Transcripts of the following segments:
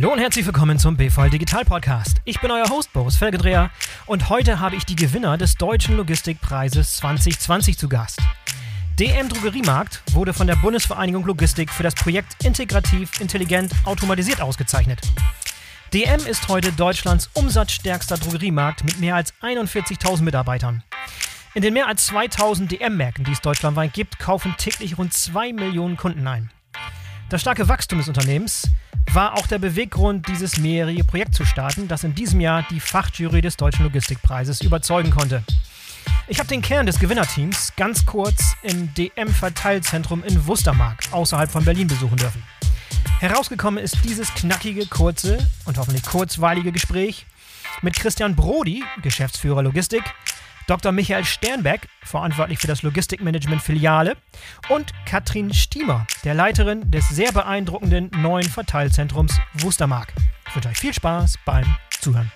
Hallo und herzlich willkommen zum BVL Digital Podcast. Ich bin euer Host Boris Felgedreher und heute habe ich die Gewinner des Deutschen Logistikpreises 2020 zu Gast. DM Drogeriemarkt wurde von der Bundesvereinigung Logistik für das Projekt Integrativ Intelligent Automatisiert ausgezeichnet. DM ist heute Deutschlands umsatzstärkster Drogeriemarkt mit mehr als 41.000 Mitarbeitern. In den mehr als 2000 DM-Märkten, die es deutschlandweit gibt, kaufen täglich rund 2 Millionen Kunden ein. Das starke Wachstum des Unternehmens war auch der Beweggrund, dieses mehrjährige Projekt zu starten, das in diesem Jahr die Fachjury des Deutschen Logistikpreises überzeugen konnte. Ich habe den Kern des Gewinnerteams ganz kurz im DM-Verteilzentrum in Wustermark außerhalb von Berlin besuchen dürfen. Herausgekommen ist dieses knackige, kurze und hoffentlich kurzweilige Gespräch mit Christian Brody, Geschäftsführer Logistik, Dr. Michael Sternbeck, verantwortlich für das Logistikmanagement Filiale, und Katrin Stiemer, der Leiterin des sehr beeindruckenden neuen Verteilzentrums Wustermark. Ich wünsche euch viel Spaß beim Zuhören.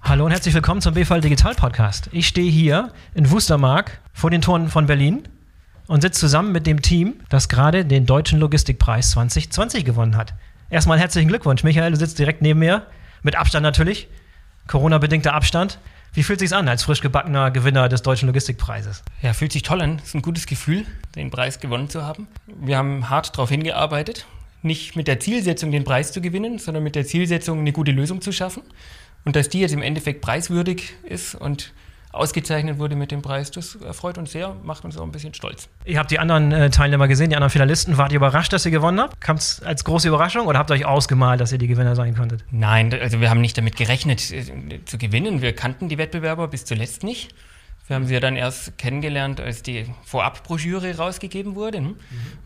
Hallo und herzlich willkommen zum BVL Digital Podcast. Ich stehe hier in Wustermark vor den Toren von Berlin und sitze zusammen mit dem Team, das gerade den Deutschen Logistikpreis 2020 gewonnen hat. Erstmal herzlichen Glückwunsch, Michael, du sitzt direkt neben mir, mit Abstand natürlich, Corona-bedingter Abstand. Wie fühlt es sich an als frisch gebackener Gewinner des Deutschen Logistikpreises? Ja, fühlt sich toll an. Es ist ein gutes Gefühl, den Preis gewonnen zu haben. Wir haben hart darauf hingearbeitet, nicht mit der Zielsetzung, den Preis zu gewinnen, sondern mit der Zielsetzung, eine gute Lösung zu schaffen. Und dass die jetzt im Endeffekt preiswürdig ist und ausgezeichnet wurde mit dem Preis. Das erfreut uns sehr, macht uns auch ein bisschen stolz. Ihr habt die anderen äh, Teilnehmer gesehen, die anderen Finalisten. Wart ihr überrascht, dass ihr gewonnen habt? Kam es als große Überraschung oder habt ihr euch ausgemalt, dass ihr die Gewinner sein konntet? Nein, also wir haben nicht damit gerechnet äh, zu gewinnen. Wir kannten die Wettbewerber bis zuletzt nicht. Wir haben sie ja dann erst kennengelernt, als die Vorabbroschüre rausgegeben wurde. Mhm.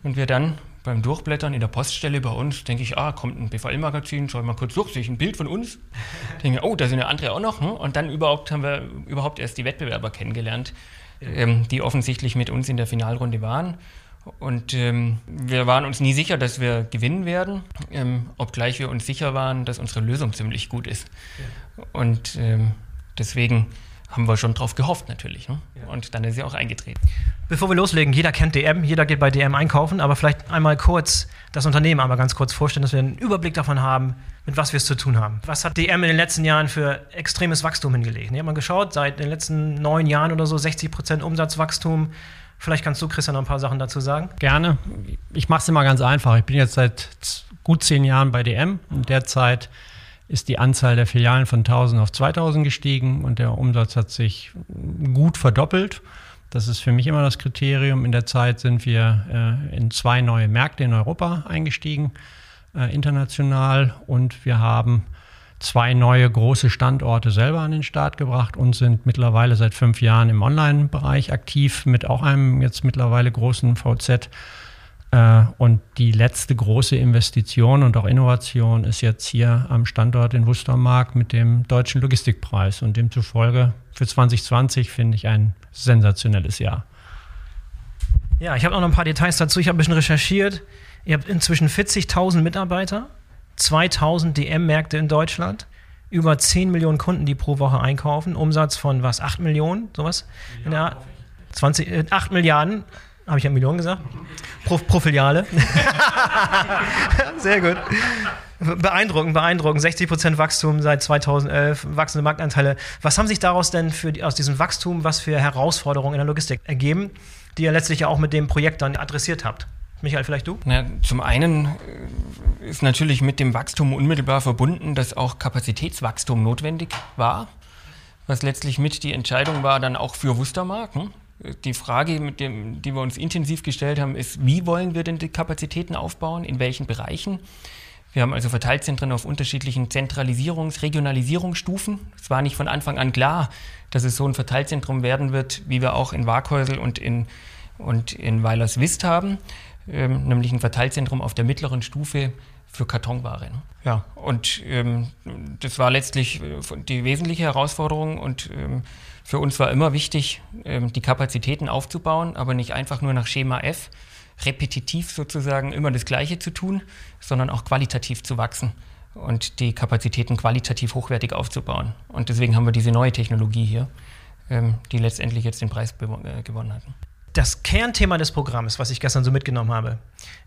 Und wir dann beim Durchblättern in der Poststelle bei uns, denke ich, ah, kommt ein BVL-Magazin, schau mal kurz durch, sehe ich ein Bild von uns. denke, oh, da sind ja andere auch noch. Hm? Und dann überhaupt haben wir überhaupt erst die Wettbewerber kennengelernt, ähm, die offensichtlich mit uns in der Finalrunde waren. Und ähm, wir waren uns nie sicher, dass wir gewinnen werden, ähm, obgleich wir uns sicher waren, dass unsere Lösung ziemlich gut ist. Ja. Und ähm, deswegen haben wir schon drauf gehofft natürlich. Ne? Ja. Und dann ist sie auch eingetreten. Bevor wir loslegen, jeder kennt DM, jeder geht bei DM einkaufen, aber vielleicht einmal kurz das Unternehmen einmal ganz kurz vorstellen, dass wir einen Überblick davon haben, mit was wir es zu tun haben. Was hat DM in den letzten Jahren für extremes Wachstum hingelegt? Ich habe mal geschaut, seit den letzten neun Jahren oder so 60 Prozent Umsatzwachstum. Vielleicht kannst du, Christian, noch ein paar Sachen dazu sagen. Gerne. Ich mache es immer ganz einfach. Ich bin jetzt seit gut zehn Jahren bei DM. In der Zeit ist die Anzahl der Filialen von 1000 auf 2000 gestiegen und der Umsatz hat sich gut verdoppelt. Das ist für mich immer das Kriterium. In der Zeit sind wir äh, in zwei neue Märkte in Europa eingestiegen, äh, international, und wir haben zwei neue große Standorte selber an den Start gebracht und sind mittlerweile seit fünf Jahren im Online-Bereich aktiv mit auch einem jetzt mittlerweile großen VZ und die letzte große Investition und auch Innovation ist jetzt hier am Standort in Wustermark mit dem Deutschen Logistikpreis. Und demzufolge für 2020 finde ich ein sensationelles Jahr. Ja, ich habe noch ein paar Details dazu. Ich habe ein bisschen recherchiert. Ihr habt inzwischen 40.000 Mitarbeiter, 2.000 DM-Märkte in Deutschland, über 10 Millionen Kunden, die pro Woche einkaufen, Umsatz von was, 8 Millionen, sowas? Ja, 20, äh, 8 Milliarden habe ich ja Millionen gesagt? Pro, pro Filiale. Sehr gut. Beeindruckend, beeindruckend. 60% Wachstum seit 2011, wachsende Marktanteile. Was haben sich daraus denn für die, aus diesem Wachstum, was für Herausforderungen in der Logistik ergeben, die ihr letztlich ja auch mit dem Projekt dann adressiert habt? Michael, vielleicht du? Na, zum einen äh, ist natürlich mit dem Wachstum unmittelbar verbunden, dass auch Kapazitätswachstum notwendig war, was letztlich mit die Entscheidung war dann auch für Wustermark. Die Frage, mit dem, die wir uns intensiv gestellt haben, ist, wie wollen wir denn die Kapazitäten aufbauen, in welchen Bereichen? Wir haben also Verteilzentren auf unterschiedlichen Zentralisierungs-, Regionalisierungsstufen. Es war nicht von Anfang an klar, dass es so ein Verteilzentrum werden wird, wie wir auch in Waghäusel und in, und in Weilerswist haben, ähm, nämlich ein Verteilzentrum auf der mittleren Stufe für Kartonware. Ja, und ähm, das war letztlich äh, die wesentliche Herausforderung und ähm, für uns war immer wichtig, ähm, die Kapazitäten aufzubauen, aber nicht einfach nur nach Schema F, repetitiv sozusagen immer das Gleiche zu tun, sondern auch qualitativ zu wachsen und die Kapazitäten qualitativ hochwertig aufzubauen. Und deswegen haben wir diese neue Technologie hier, ähm, die letztendlich jetzt den Preis äh, gewonnen hat. Das Kernthema des Programms, was ich gestern so mitgenommen habe,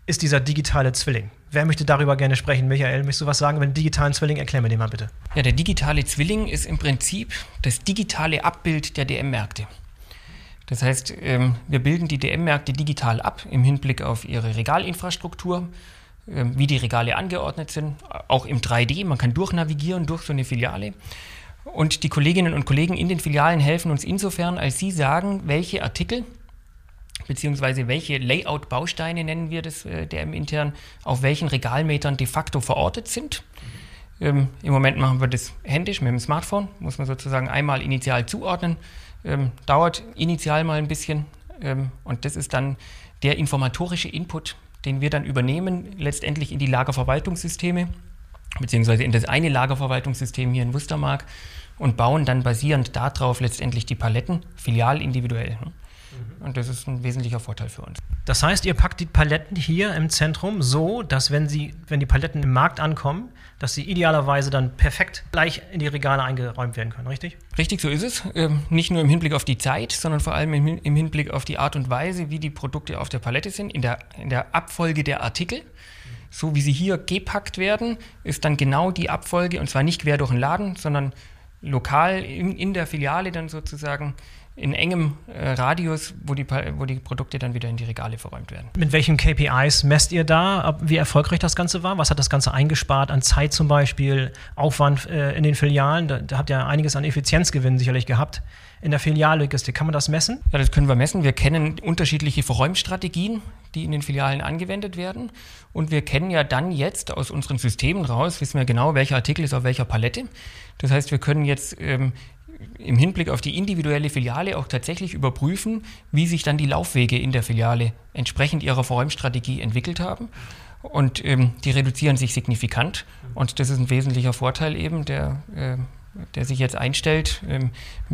ist dieser digitale Zwilling. Wer möchte darüber gerne sprechen? Michael, möchtest du was sagen über den digitalen Zwilling? Erklär mir den mal bitte. Ja, der digitale Zwilling ist im Prinzip das digitale Abbild der DM-Märkte. Das heißt, ähm, wir bilden die DM-Märkte digital ab im Hinblick auf ihre Regalinfrastruktur, ähm, wie die Regale angeordnet sind, auch im 3D. Man kann durchnavigieren durch so eine Filiale. Und die Kolleginnen und Kollegen in den Filialen helfen uns insofern, als sie sagen, welche Artikel beziehungsweise welche Layout-Bausteine nennen wir das äh, DM intern, auf welchen Regalmetern de facto verortet sind. Ähm, Im Moment machen wir das händisch mit dem Smartphone, muss man sozusagen einmal initial zuordnen. Ähm, dauert initial mal ein bisschen ähm, und das ist dann der informatorische Input, den wir dann übernehmen, letztendlich in die Lagerverwaltungssysteme, beziehungsweise in das eine Lagerverwaltungssystem hier in Wustermark und bauen dann basierend darauf letztendlich die Paletten filialindividuell. Ne? Und das ist ein wesentlicher Vorteil für uns. Das heißt, ihr packt die Paletten hier im Zentrum so, dass wenn sie, wenn die Paletten im Markt ankommen, dass sie idealerweise dann perfekt gleich in die Regale eingeräumt werden können, richtig? Richtig, so ist es. Ähm, nicht nur im Hinblick auf die Zeit, sondern vor allem im, im, Hinblick auf die Art und Weise, wie die Produkte auf der Palette sind, in der, in der Abfolge der Artikel. So wie sie hier gepackt werden, ist dann genau die Abfolge, und zwar nicht quer durch den Laden, sondern lokal in, in der Filiale dann sozusagen in engem äh, Radius, wo die, wo die Produkte dann wieder in die Regale verräumt werden. Mit welchen KPIs messt ihr da, wie erfolgreich das Ganze war? Was hat das Ganze eingespart an Zeit zum Beispiel, Aufwand äh, in den Filialen? Da, da habt ihr einiges an Effizienzgewinnen sicherlich gehabt in der Filiallogistik. Kann man das messen? Ja, das können wir messen. Wir kennen unterschiedliche Verräumstrategien, die in den Filialen angewendet werden. Und wir kennen ja dann jetzt aus unseren Systemen raus, wissen wir genau, welcher Artikel ist auf welcher Palette. Das heißt, wir können jetzt ähm, im Hinblick auf die individuelle Filiale auch tatsächlich überprüfen, wie sich dann die Laufwege in der Filiale entsprechend ihrer Verräumstrategie entwickelt haben. Und ähm, die reduzieren sich signifikant. Und das ist ein wesentlicher Vorteil eben, der, äh, der sich jetzt einstellt, ähm,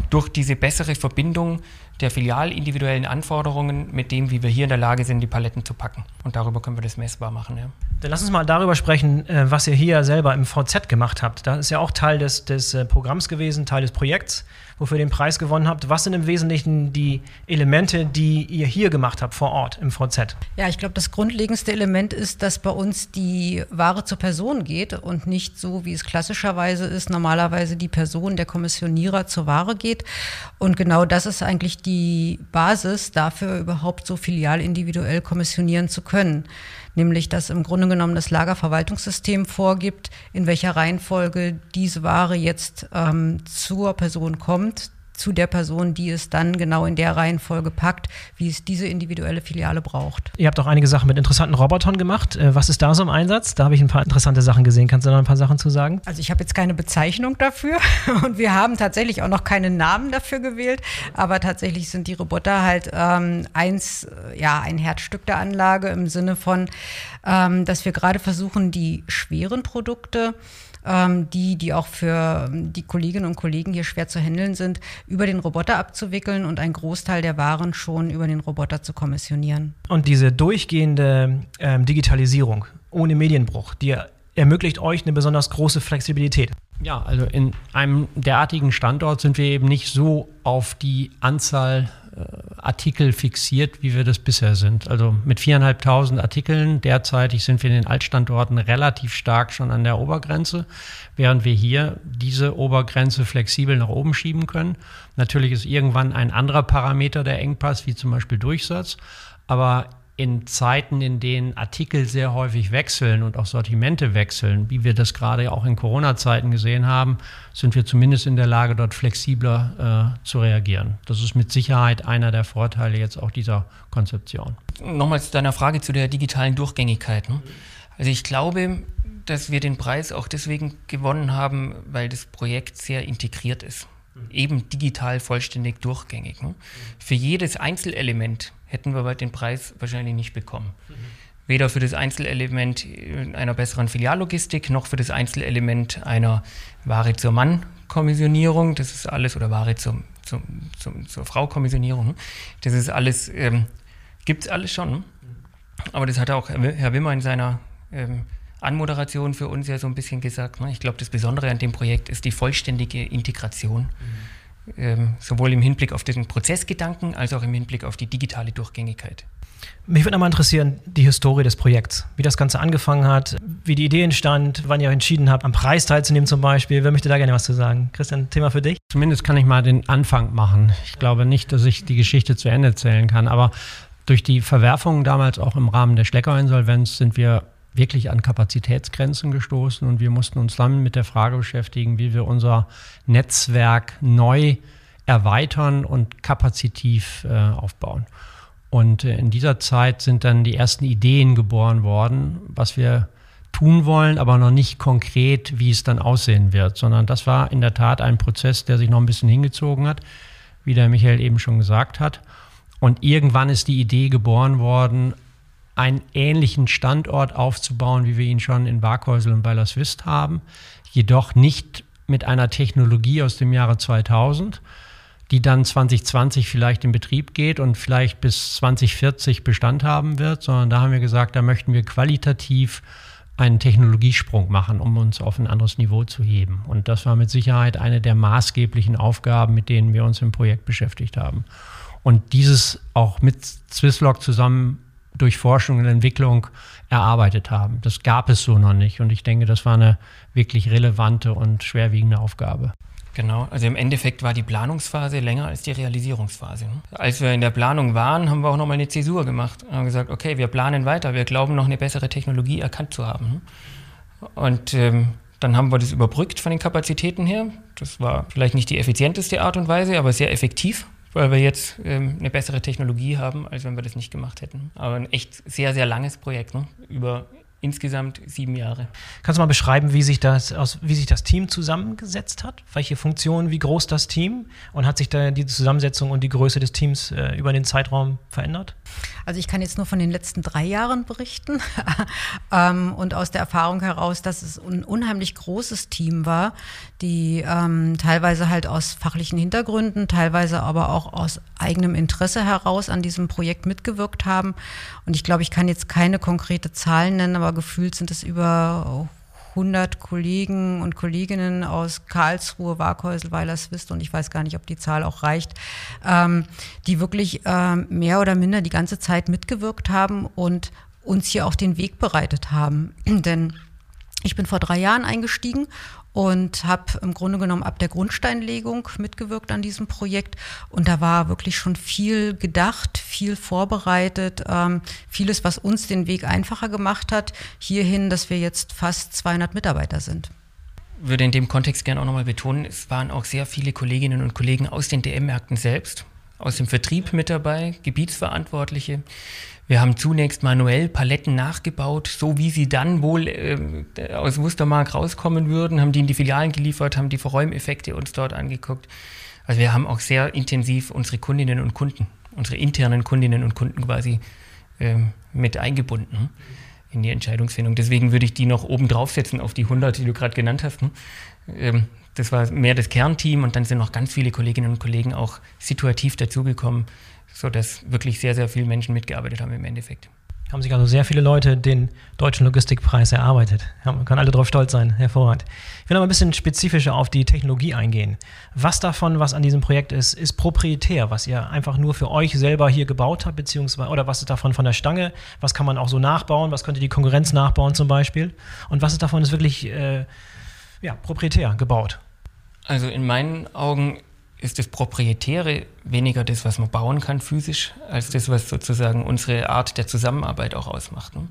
durch diese bessere Verbindung der filialindividuellen Anforderungen mit dem, wie wir hier in der Lage sind, die Paletten zu packen. Und darüber können wir das messbar machen. Ja. Dann lass uns mal darüber sprechen, äh, was ihr hier selber im VZ gemacht habt. Das ist ja auch Teil des, des äh, Programms gewesen, Teil des Projekts, wofür ihr den Preis gewonnen habt. Was sind im Wesentlichen die Elemente, die ihr hier gemacht habt vor Ort im VZ? Ja, ich glaube, das grundlegendste Element ist, dass bei uns die Ware zur Person geht und nicht so, wie es klassischerweise ist, normalerweise die Person, der Kommissionierer zur Ware geht. Und genau das ist eigentlich die Basis dafür, überhaupt so filial individuell kommissionieren zu können nämlich dass im Grunde genommen das Lagerverwaltungssystem vorgibt, in welcher Reihenfolge diese Ware jetzt ähm, zur Person kommt, zu der Person, die es dann genau in der Reihenfolge packt, wie es diese individuelle Filiale braucht. Ihr habt auch einige Sachen mit interessanten Robotern gemacht. Äh, was ist da so im Einsatz? Da habe ich ein paar interessante Sachen gesehen. Kannst du da ein paar Sachen zu sagen? Also ich habe jetzt keine Bezeichnung dafür und wir haben tatsächlich auch noch keinen Namen dafür gewählt, aber tatsächlich sind die Roboter halt ähm, eins, äh, ja, ein Herzstück der Anlage im Sinne von, ähm, dass wir gerade versuchen, die schweren Produkte ähm, die, die auch für ähm, die Kolleginnen und Kollegen hier schwer zu handeln sind, über den Roboter abzuwickeln und einen Großteil der Waren schon über den Roboter zu kommissionieren. Und diese durchgehende ähm, Digitalisierung ohne Medienbruch, die ermöglicht euch eine besonders große Flexibilität. Ja, also in einem derartigen Standort sind wir eben nicht so auf die Anzahl Artikel fixiert, wie wir das bisher sind. Also mit viereinhalbtausend Artikeln derzeitig sind wir in den Altstandorten relativ stark schon an der Obergrenze, während wir hier diese Obergrenze flexibel nach oben schieben können. Natürlich ist irgendwann ein anderer Parameter der Engpass, wie zum Beispiel Durchsatz, aber in Zeiten, in denen Artikel sehr häufig wechseln und auch Sortimente wechseln, wie wir das gerade auch in Corona-Zeiten gesehen haben, sind wir zumindest in der Lage, dort flexibler äh, zu reagieren. Das ist mit Sicherheit einer der Vorteile jetzt auch dieser Konzeption. Nochmal zu deiner Frage zu der digitalen Durchgängigkeit. Ne? Also ich glaube, dass wir den Preis auch deswegen gewonnen haben, weil das Projekt sehr integriert ist. Eben digital vollständig durchgängig. Ne? Für jedes Einzelelement hätten wir den Preis wahrscheinlich nicht bekommen. Mhm. Weder für das Einzelelement einer besseren Filiallogistik noch für das Einzelelement einer Ware zur Mann-Kommissionierung. Das ist alles, oder Ware zum, zum, zum, zur Frau-Kommissionierung. Das ist alles, ähm, gibt es alles schon. Aber das hat auch Herr Wimmer in seiner ähm, Anmoderation für uns ja so ein bisschen gesagt. Ne? Ich glaube, das Besondere an dem Projekt ist die vollständige Integration. Mhm sowohl im Hinblick auf den Prozessgedanken als auch im Hinblick auf die digitale Durchgängigkeit. Mich würde nochmal interessieren, die Historie des Projekts, wie das Ganze angefangen hat, wie die Idee entstand, wann ihr entschieden habt, am Preis teilzunehmen zum Beispiel. Wer möchte da gerne was zu sagen? Christian, Thema für dich? Zumindest kann ich mal den Anfang machen. Ich glaube nicht, dass ich die Geschichte zu Ende erzählen kann, aber durch die Verwerfungen damals auch im Rahmen der Schlecker-Insolvenz sind wir wirklich an Kapazitätsgrenzen gestoßen und wir mussten uns dann mit der Frage beschäftigen, wie wir unser Netzwerk neu erweitern und kapazitiv äh, aufbauen. Und äh, in dieser Zeit sind dann die ersten Ideen geboren worden, was wir tun wollen, aber noch nicht konkret, wie es dann aussehen wird, sondern das war in der Tat ein Prozess, der sich noch ein bisschen hingezogen hat, wie der Michael eben schon gesagt hat. Und irgendwann ist die Idee geboren worden, einen ähnlichen Standort aufzubauen, wie wir ihn schon in Barkhäusel und bei La Swist haben, jedoch nicht mit einer Technologie aus dem Jahre 2000, die dann 2020 vielleicht in Betrieb geht und vielleicht bis 2040 Bestand haben wird, sondern da haben wir gesagt, da möchten wir qualitativ einen Technologiesprung machen, um uns auf ein anderes Niveau zu heben. Und das war mit Sicherheit eine der maßgeblichen Aufgaben, mit denen wir uns im Projekt beschäftigt haben. Und dieses auch mit Swisslog zusammen durch Forschung und Entwicklung erarbeitet haben. Das gab es so noch nicht. Und ich denke, das war eine wirklich relevante und schwerwiegende Aufgabe. Genau, also im Endeffekt war die Planungsphase länger als die Realisierungsphase. Als wir in der Planung waren, haben wir auch nochmal eine Zäsur gemacht und haben gesagt, okay, wir planen weiter, wir glauben noch eine bessere Technologie erkannt zu haben. Und ähm, dann haben wir das überbrückt von den Kapazitäten her. Das war vielleicht nicht die effizienteste Art und Weise, aber sehr effektiv weil wir jetzt ähm, eine bessere Technologie haben, als wenn wir das nicht gemacht hätten. Aber ein echt sehr, sehr langes Projekt, ne? über insgesamt sieben Jahre. Kannst du mal beschreiben, wie sich das, aus, wie sich das Team zusammengesetzt hat? Welche Funktionen, wie groß das Team? Und hat sich da die Zusammensetzung und die Größe des Teams äh, über den Zeitraum verändert? Also ich kann jetzt nur von den letzten drei Jahren berichten ähm, und aus der Erfahrung heraus, dass es ein unheimlich großes Team war, die ähm, teilweise halt aus fachlichen Hintergründen, teilweise aber auch aus eigenem Interesse heraus an diesem Projekt mitgewirkt haben. Und ich glaube, ich kann jetzt keine konkrete Zahlen nennen, aber gefühlt sind es über 100 Kollegen und Kolleginnen aus Karlsruhe, Warkhäusl, Weilerswist und ich weiß gar nicht, ob die Zahl auch reicht, ähm, die wirklich ähm, mehr oder minder die ganze Zeit mitgewirkt haben und uns hier auch den Weg bereitet haben. Denn ich bin vor drei Jahren eingestiegen und habe im Grunde genommen ab der Grundsteinlegung mitgewirkt an diesem Projekt. Und da war wirklich schon viel gedacht, viel vorbereitet, ähm, vieles, was uns den Weg einfacher gemacht hat, hierhin, dass wir jetzt fast 200 Mitarbeiter sind würde in dem Kontext gerne auch nochmal betonen, es waren auch sehr viele Kolleginnen und Kollegen aus den DM-Märkten selbst, aus dem Vertrieb mit dabei, Gebietsverantwortliche, wir haben zunächst manuell Paletten nachgebaut, so wie sie dann wohl äh, aus Wustermark rauskommen würden, haben die in die Filialen geliefert, haben die Verräumeffekte uns dort angeguckt. Also wir haben auch sehr intensiv unsere Kundinnen und Kunden, unsere internen Kundinnen und Kunden quasi ähm, mit eingebunden in die Entscheidungsfindung. Deswegen würde ich die noch oben draufsetzen auf die 100, die du gerade genannt hast. Ähm, das war mehr das Kernteam und dann sind noch ganz viele Kolleginnen und Kollegen auch situativ dazugekommen, sodass wirklich sehr, sehr viele Menschen mitgearbeitet haben im Endeffekt. Haben sich also sehr viele Leute den deutschen Logistikpreis erarbeitet. Ja, man kann alle darauf stolz sein. Hervorragend. Ich will noch ein bisschen spezifischer auf die Technologie eingehen. Was davon, was an diesem Projekt ist, ist proprietär, was ihr einfach nur für euch selber hier gebaut habt, beziehungsweise, oder was ist davon von der Stange? Was kann man auch so nachbauen? Was könnte die Konkurrenz nachbauen zum Beispiel? Und was ist davon ist wirklich äh, ja, proprietär gebaut? Also in meinen Augen ist das Proprietäre weniger das, was man bauen kann physisch, als das, was sozusagen unsere Art der Zusammenarbeit auch ausmacht. Ne?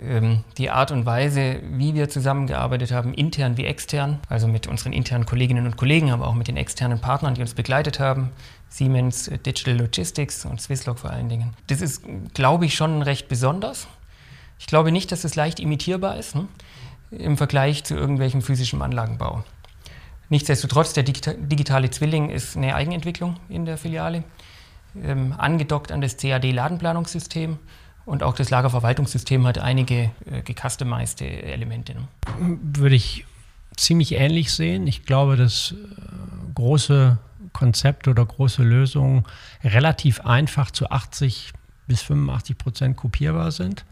Ähm, die Art und Weise, wie wir zusammengearbeitet haben, intern wie extern, also mit unseren internen Kolleginnen und Kollegen, aber auch mit den externen Partnern, die uns begleitet haben, Siemens Digital Logistics und Swisslog vor allen Dingen. Das ist, glaube ich, schon recht besonders. Ich glaube nicht, dass es leicht imitierbar ist ne? im Vergleich zu irgendwelchem physischen Anlagenbau. Nichtsdestotrotz, der digitale Zwilling ist eine Eigenentwicklung in der Filiale, ähm, angedockt an das CAD-Ladenplanungssystem und auch das Lagerverwaltungssystem hat einige äh, gecustomized Elemente. Ne? Würde ich ziemlich ähnlich sehen. Ich glaube, dass äh, große Konzepte oder große Lösungen relativ einfach zu 80 bis 85 Prozent kopierbar sind.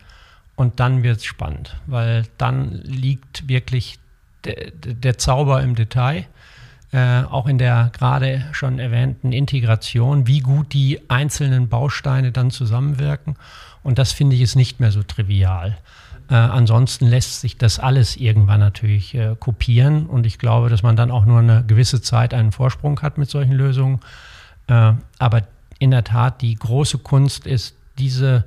Und dann wird es spannend, weil dann liegt wirklich der, der Zauber im Detail. äh, auch in der gerade schon erwähnten Integration, wie gut die einzelnen Bausteine dann zusammenwirken. Und das finde ich ist nicht mehr so trivial. Äh, ansonsten lässt sich das alles irgendwann natürlich äh, kopieren und ich glaube, dass man dann auch nur eine gewisse Zeit einen Vorsprung hat mit solchen Lösungen. Äh, aber in der Tat, die große Kunst ist, diese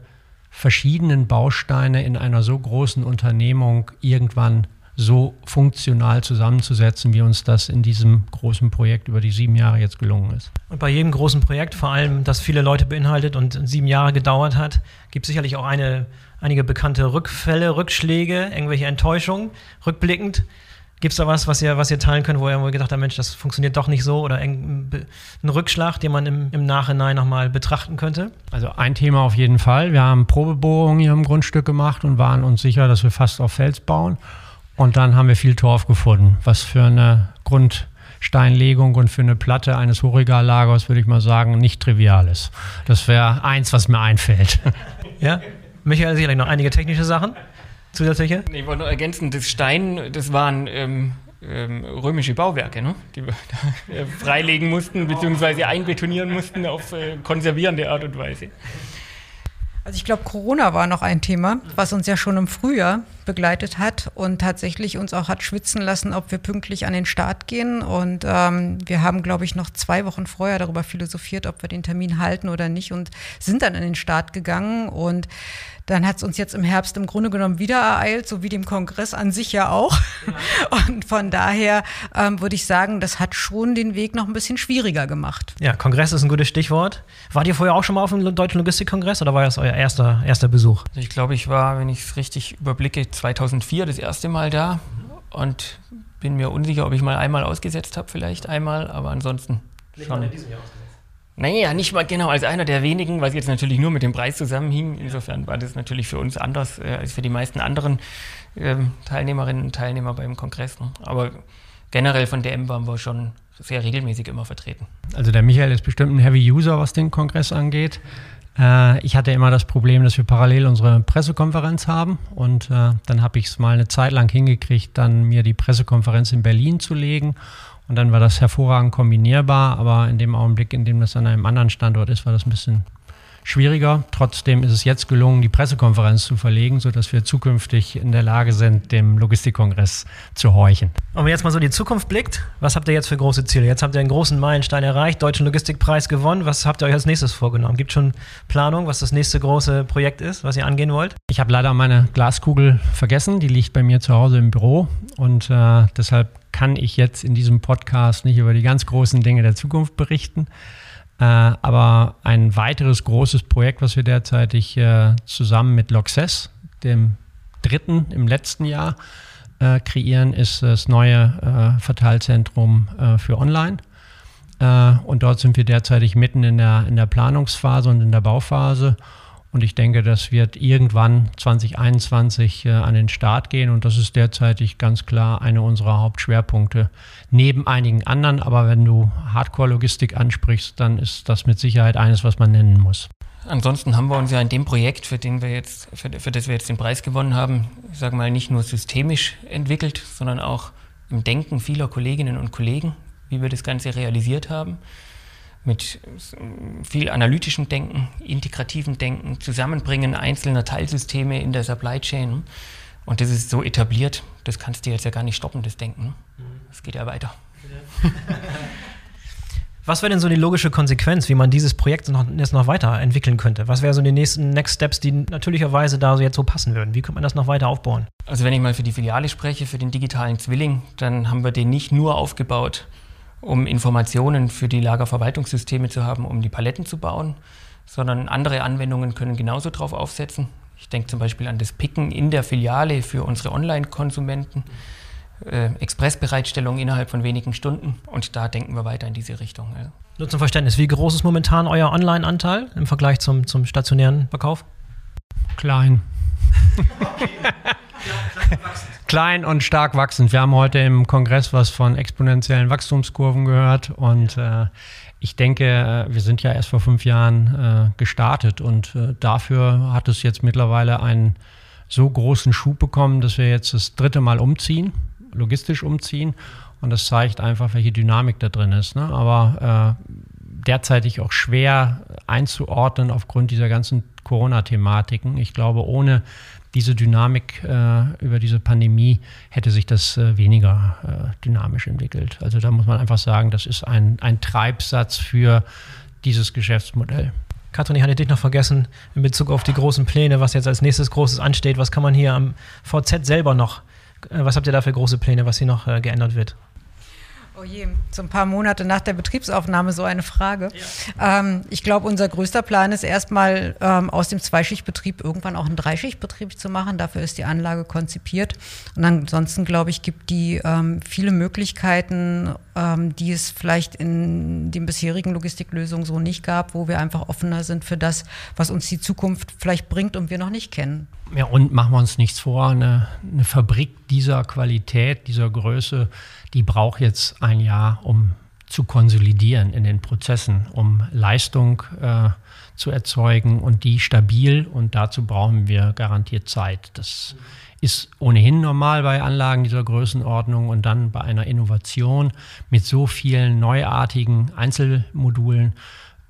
verschiedenen Bausteine in einer so großen Unternehmung irgendwann so funktional zusammenzusetzen, wie uns das in diesem großen Projekt über die sieben Jahre jetzt gelungen ist. Und bei jedem großen Projekt, vor allem das viele Leute beinhaltet und sieben Jahre gedauert hat, gibt es sicherlich auch eine, einige bekannte Rückfälle, Rückschläge, irgendwelche Enttäuschungen. Rückblickend, Gibt es da was, was ihr, was ihr teilen könnt, wo ihr gedacht habt, Mensch, das funktioniert doch nicht so oder ein, Rückschlag, den man im, im Nachhinein nochmal betrachten könnte? Also ein Thema auf jeden Fall. Wir haben Probebohrungen hier im Grundstück gemacht und waren uns sicher, dass wir fast auf Fels bauen. Und dann haben wir viel Torf gefunden, was für eine Grundsteinlegung und für eine Platte eines Hochregallagers, würde ich mal sagen, nicht trivial ist. Das wäre eins, was mir einfällt. Ja, Michael, sicherlich noch einige technische Sachen zusätzliche? Ich wollte nur ergänzen, das Stein, das waren ähm, ähm, römische Bauwerke, ne? die wir da, äh, freilegen mussten, beziehungsweise einbetonieren mussten auf äh, konservierende Art und Weise. Also ich glaube, Corona war noch ein Thema, was uns ja schon im Frühjahr begleitet hat und tatsächlich uns auch hat schwitzen lassen, ob wir pünktlich an den Start gehen. Und ähm, wir haben, glaube ich, noch zwei Wochen vorher darüber philosophiert, ob wir den Termin halten oder nicht und sind dann an den Start gegangen. Und dann hat es uns jetzt im Herbst im Grunde genommen wieder ereilt, so wie dem Kongress an sich ja auch. Ja. Und von daher ähm, würde ich sagen, das hat schon den Weg noch ein bisschen schwieriger gemacht. Ja, Kongress ist ein gutes Stichwort. Wart ihr vorher auch schon mal auf dem Deutschen Logistikkongress oder war das euer erster, erster Besuch? Also ich glaube, ich war, wenn ich es richtig überblicke, 2004 das erste Mal da und bin mir unsicher, ob ich mal einmal ausgesetzt habe, vielleicht einmal, aber ansonsten schon. in diesem Jahr ausgesetzt. Naja, nicht mal genau als einer der wenigen, was jetzt natürlich nur mit dem Preis zusammenhing. Insofern war das natürlich für uns anders äh, als für die meisten anderen ähm, Teilnehmerinnen und Teilnehmer beim Kongress. Ne? Aber generell von DM waren wir schon sehr regelmäßig immer vertreten. Also der Michael ist bestimmt ein Heavy User, was den Kongress angeht. Äh, ich hatte immer das Problem, dass wir parallel unsere Pressekonferenz haben und äh, dann habe ich es mal eine Zeit lang hingekriegt, dann mir die Pressekonferenz in Berlin zu legen und dann war das hervorragend kombinierbar, aber in dem Augenblick, in dem das an einem anderen Standort ist, war das ein bisschen schwieriger. Trotzdem ist es jetzt gelungen, die Pressekonferenz zu verlegen, sodass wir zukünftig in der Lage sind, dem Logistikkongress zu horchen. Und wenn man jetzt mal so die Zukunft blickt, was habt ihr jetzt für große Ziele? Jetzt habt ihr einen großen Meilenstein erreicht, Deutschen Logistikpreis gewonnen. Was habt ihr euch als nächstes vorgenommen? Gibt es schon Planung, was das nächste große Projekt ist, was ihr angehen wollt? Ich habe leider meine Glaskugel vergessen. Die liegt bei mir zu Hause im Büro und äh, deshalb kann ich jetzt in diesem Podcast nicht über die ganz großen Dinge der Zukunft berichten. Äh, aber ein weiteres großes Projekt, was wir derzeitig äh, zusammen mit Loxess, dem dritten im letzten Jahr, äh, kreieren, ist das neue Verteilzentrum für Online. Und dort sind wir derzeitig mitten in der, in der Planungsphase und in der Bauphase. Und ich denke, das wird irgendwann 2021 äh, an den Start gehen. Und das ist derzeitig ganz klar einer unserer Hauptschwerpunkte. Neben einigen anderen. Aber wenn du Hardcore-Logistik ansprichst, dann ist das mit Sicherheit eines, was man nennen muss. Ansonsten haben wir uns ja in dem Projekt, für, den wir jetzt, für, für das wir jetzt den Preis gewonnen haben, ich sage mal, nicht nur systemisch entwickelt, sondern auch im Denken vieler Kolleginnen und Kollegen, wie wir das Ganze realisiert haben mit viel analytischem Denken, integrativem Denken, Zusammenbringen einzelner Teilsysteme in der Supply Chain. Und das ist so etabliert, das kannst du jetzt ja gar nicht stoppen, das Denken. Es geht ja weiter. Was wäre denn so die logische Konsequenz, wie man dieses Projekt noch, jetzt noch weiterentwickeln könnte? Was wären so die nächsten Next Steps, die natürlicherweise da so jetzt so passen würden? Wie könnte man das noch weiter aufbauen? Also wenn ich mal für die Filiale spreche, für den digitalen Zwilling, dann haben wir den nicht nur aufgebaut, um Informationen für die Lagerverwaltungssysteme zu haben, um die Paletten zu bauen, sondern andere Anwendungen können genauso drauf aufsetzen. Ich denke zum Beispiel an das Picken in der Filiale für unsere Online-Konsumenten, äh, Expressbereitstellung innerhalb von wenigen Stunden und da denken wir weiter in diese Richtung. Ja. Nur zum Verständnis, wie groß ist momentan euer Online-Anteil im Vergleich zum, zum stationären Verkauf? Klein. Klein und stark wachsend. Wir haben heute im Kongress was von exponentiellen Wachstumskurven gehört und äh, ich denke, äh, wir sind ja erst vor fünf Jahren äh, gestartet und äh, dafür hat es jetzt mittlerweile einen so großen Schub bekommen, dass wir jetzt das dritte Mal umziehen, logistisch umziehen Und das zeigt einfach, welche Dynamik da drin ist. Ne? Aber äh, derzeitig auch schwer einzuordnen aufgrund dieser ganzen Corona-Thematiken. Ich glaube, ohne diese Dynamik äh, über diese Pandemie hätte sich das äh, weniger äh, dynamisch entwickelt. Also da muss man einfach sagen, das ist ein, ein Treibsatz für dieses Geschäftsmodell. Katrin, ich hatte dich noch vergessen in Bezug auf die großen Pläne, was jetzt als nächstes Großes ansteht. Was kann man hier am VZ selber noch, äh, was habt ihr da für große Pläne, was hier noch äh, geändert wird? Oh je, so ein paar Monate nach der Betriebsaufnahme so eine Frage. Ja. Ähm, ich glaube, unser größter Plan ist erstmal ähm, aus dem Zweischichtbetrieb irgendwann auch einen Dreischichtbetrieb zu machen. Dafür ist die Anlage konzipiert. Und ansonsten, glaube ich, gibt die ähm, viele Möglichkeiten, ähm, die es vielleicht in den bisherigen Logistiklösungen so nicht gab, wo wir einfach offener sind für das, was uns die Zukunft vielleicht bringt und wir noch nicht kennen. Ja, und machen wir uns nichts vor, eine, eine Fabrik dieser Qualität, dieser Größe, die braucht jetzt ein Jahr, um zu konsolidieren in den Prozessen, um Leistung äh, zu erzeugen und die stabil. Und dazu brauchen wir garantiert Zeit. Das ist ohnehin normal bei Anlagen dieser Größenordnung und dann bei einer Innovation mit so vielen neuartigen Einzelmodulen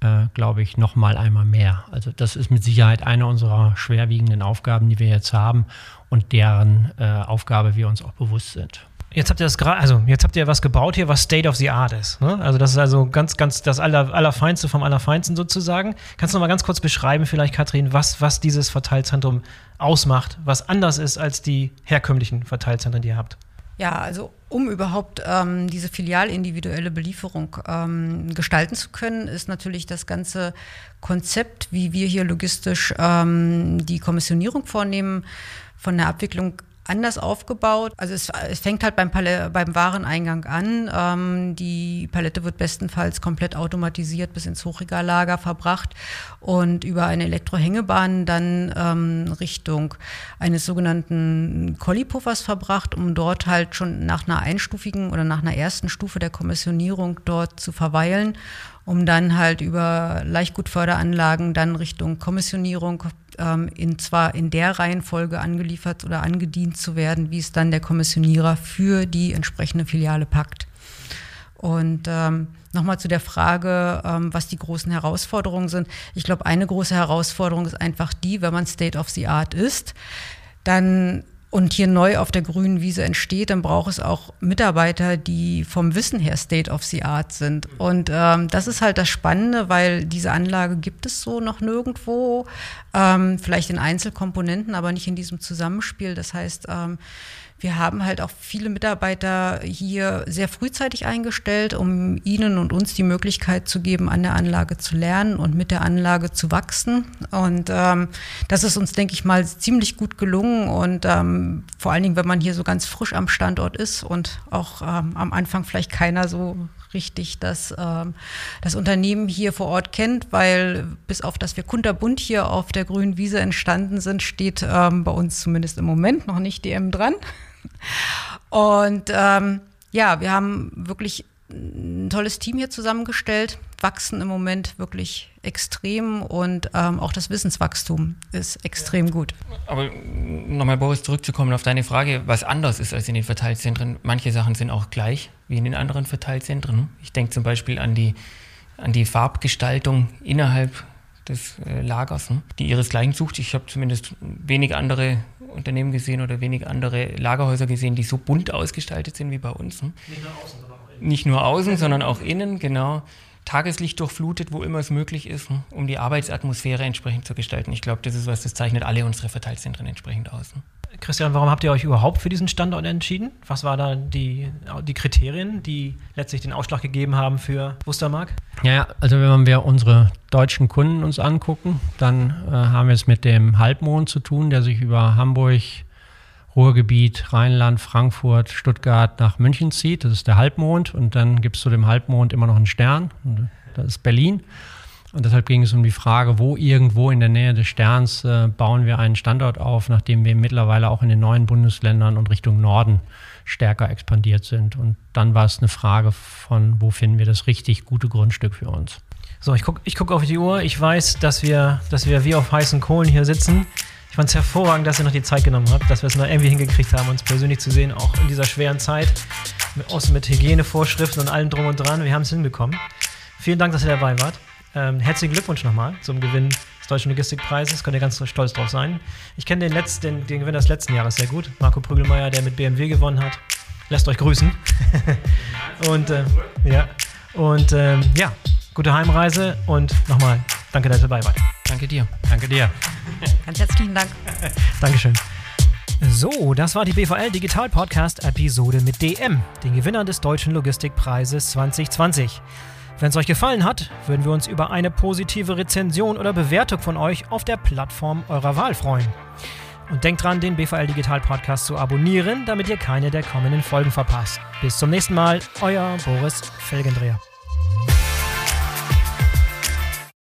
äh, glaube ich, noch mal einmal mehr. Also das ist mit Sicherheit eine unserer schwerwiegenden Aufgaben, die wir jetzt haben und deren äh, Aufgabe wir uns auch bewusst sind. Jetzt habt ihr das gerade, also jetzt habt ihr was gebaut hier, was State of the Art ist. Ne? Also das ist also ganz, ganz das Aller, Allerfeinste vom Allerfeinsten sozusagen. Kannst du noch mal ganz kurz beschreiben, vielleicht, Kathrin, was, was dieses Verteilzentrum ausmacht, was anders ist als die herkömmlichen Verteilzentren, die ihr habt? Ja, also um überhaupt ähm, diese filialindividuelle Belieferung ähm, gestalten zu können, ist natürlich das ganze Konzept, wie wir hier logistisch ähm, die Kommissionierung vornehmen, von der Abwicklung anders aufgebaut. Also es, es fängt halt beim, beim Wareneingang an. Ähm, die Palette wird bestenfalls komplett automatisiert bis ins Hochregallager verbracht und über eine Elektrohängebahn dann ähm, Richtung eines sogenannten Kollipuffers verbracht, um dort halt schon nach einer einstufigen oder nach einer ersten Stufe der Kommissionierung dort zu verweilen um dann halt über Leichtgutförderanlagen dann Richtung Kommissionierung ähm, in zwar in der Reihenfolge angeliefert oder angedient zu werden, wie es dann der Kommissionierer für die entsprechende Filiale packt. Und ähm, nochmal zu der Frage, ähm, was die großen Herausforderungen sind. Ich glaube, eine große Herausforderung ist einfach die, wenn man State of the Art ist, dann und hier neu auf der grünen Wiese entsteht, dann braucht es auch Mitarbeiter, die vom Wissen her State of the Art sind. Und ähm, das ist halt das Spannende, weil diese Anlage gibt es so noch nirgendwo, ähm, vielleicht in Einzelkomponenten, aber nicht in diesem Zusammenspiel. Das heißt, ähm, wir haben halt auch viele Mitarbeiter hier sehr frühzeitig eingestellt, um ihnen und uns die Möglichkeit zu geben, an der Anlage zu lernen und mit der Anlage zu wachsen. Und ähm, das ist uns, denke ich mal, ziemlich gut gelungen. Und ähm, vor allen Dingen, wenn man hier so ganz frisch am Standort ist und auch ähm, am Anfang vielleicht keiner so richtig das, ähm, das Unternehmen hier vor Ort kennt, weil bis auf dass wir kunterbunt hier auf der grünen Wiese entstanden sind, steht ähm, bei uns zumindest im Moment noch nicht DM dran. Und ähm, ja, wir haben wirklich ein tolles Team hier zusammengestellt, wachsen im Moment wirklich extrem und ähm, auch das Wissenswachstum ist extrem gut. Aber nochmal, Boris, zurückzukommen auf deine Frage, was anders ist als in den Verteilzentren. Manche Sachen sind auch gleich wie in den anderen Verteilzentren. Ich denke zum Beispiel an die, an die Farbgestaltung innerhalb des äh, Lagers, ne, die ihresgleichen sucht. Ich habe zumindest wenig andere Unternehmen gesehen oder wenig andere Lagerhäuser gesehen, die so bunt ausgestaltet sind wie bei uns. Ne? Nicht nur außen, sondern auch innen. Nicht nur außen, sondern auch innen, genau. Tageslicht durchflutet, wo immer es möglich ist, ne? um die Arbeitsatmosphäre entsprechend zu gestalten. Ich glaube, das ist was, das zeichnet alle unsere Verteilzentren entsprechend aus. Ne? Christian, warum habt ihr euch überhaupt für diesen Standort entschieden? Was waren da die, die Kriterien, die letztlich den Ausschlag gegeben haben für Wustermark? Ja, also wenn wir unsere deutschen Kunden uns angucken, dann äh, haben wir es mit dem Halbmond zu tun, der sich über Hamburg, Ruhrgebiet, Rheinland, Frankfurt, Stuttgart nach München zieht. Das ist der Halbmond. Und dann gibt es zu dem Halbmond immer noch einen Stern. Das ist Berlin. Und deshalb ging es um die Frage, wo irgendwo in der Nähe des Sterns äh, bauen wir einen Standort auf, nachdem wir mittlerweile auch in den neuen Bundesländern und Richtung Norden stärker expandiert sind. Und dann war es eine Frage von, wo finden wir das richtig gute Grundstück für uns. So, ich gucke ich guck auf die Uhr. Ich weiß, dass wir, dass wir wie auf heißen Kohlen hier sitzen. Ich fand es hervorragend, dass ihr noch die Zeit genommen habt, dass wir es noch irgendwie hingekriegt haben, uns persönlich zu sehen, auch in dieser schweren Zeit. mit, aus, mit Hygienevorschriften und allem drum und dran. Wir haben es hinbekommen. Vielen Dank, dass ihr dabei wart. Ähm, herzlichen Glückwunsch nochmal zum Gewinn des Deutschen Logistikpreises. Könnt ihr ganz stolz drauf sein. Ich kenne den, Letz-, den, den Gewinner des letzten Jahres sehr gut. Marco Prügelmeier, der mit BMW gewonnen hat. Lässt euch grüßen. und äh, ja, und ähm, ja, gute Heimreise und nochmal danke, dass ihr dabei wart. Danke dir. Danke dir. Ganz herzlichen Dank. Dankeschön. So, das war die BVL Digital Podcast Episode mit DM, den Gewinner des Deutschen Logistikpreises 2020. Wenn es euch gefallen hat, würden wir uns über eine positive Rezension oder Bewertung von euch auf der Plattform eurer Wahl freuen. Und denkt dran, den BVL Digital Podcast zu abonnieren, damit ihr keine der kommenden Folgen verpasst. Bis zum nächsten Mal, euer Boris Felgendreher.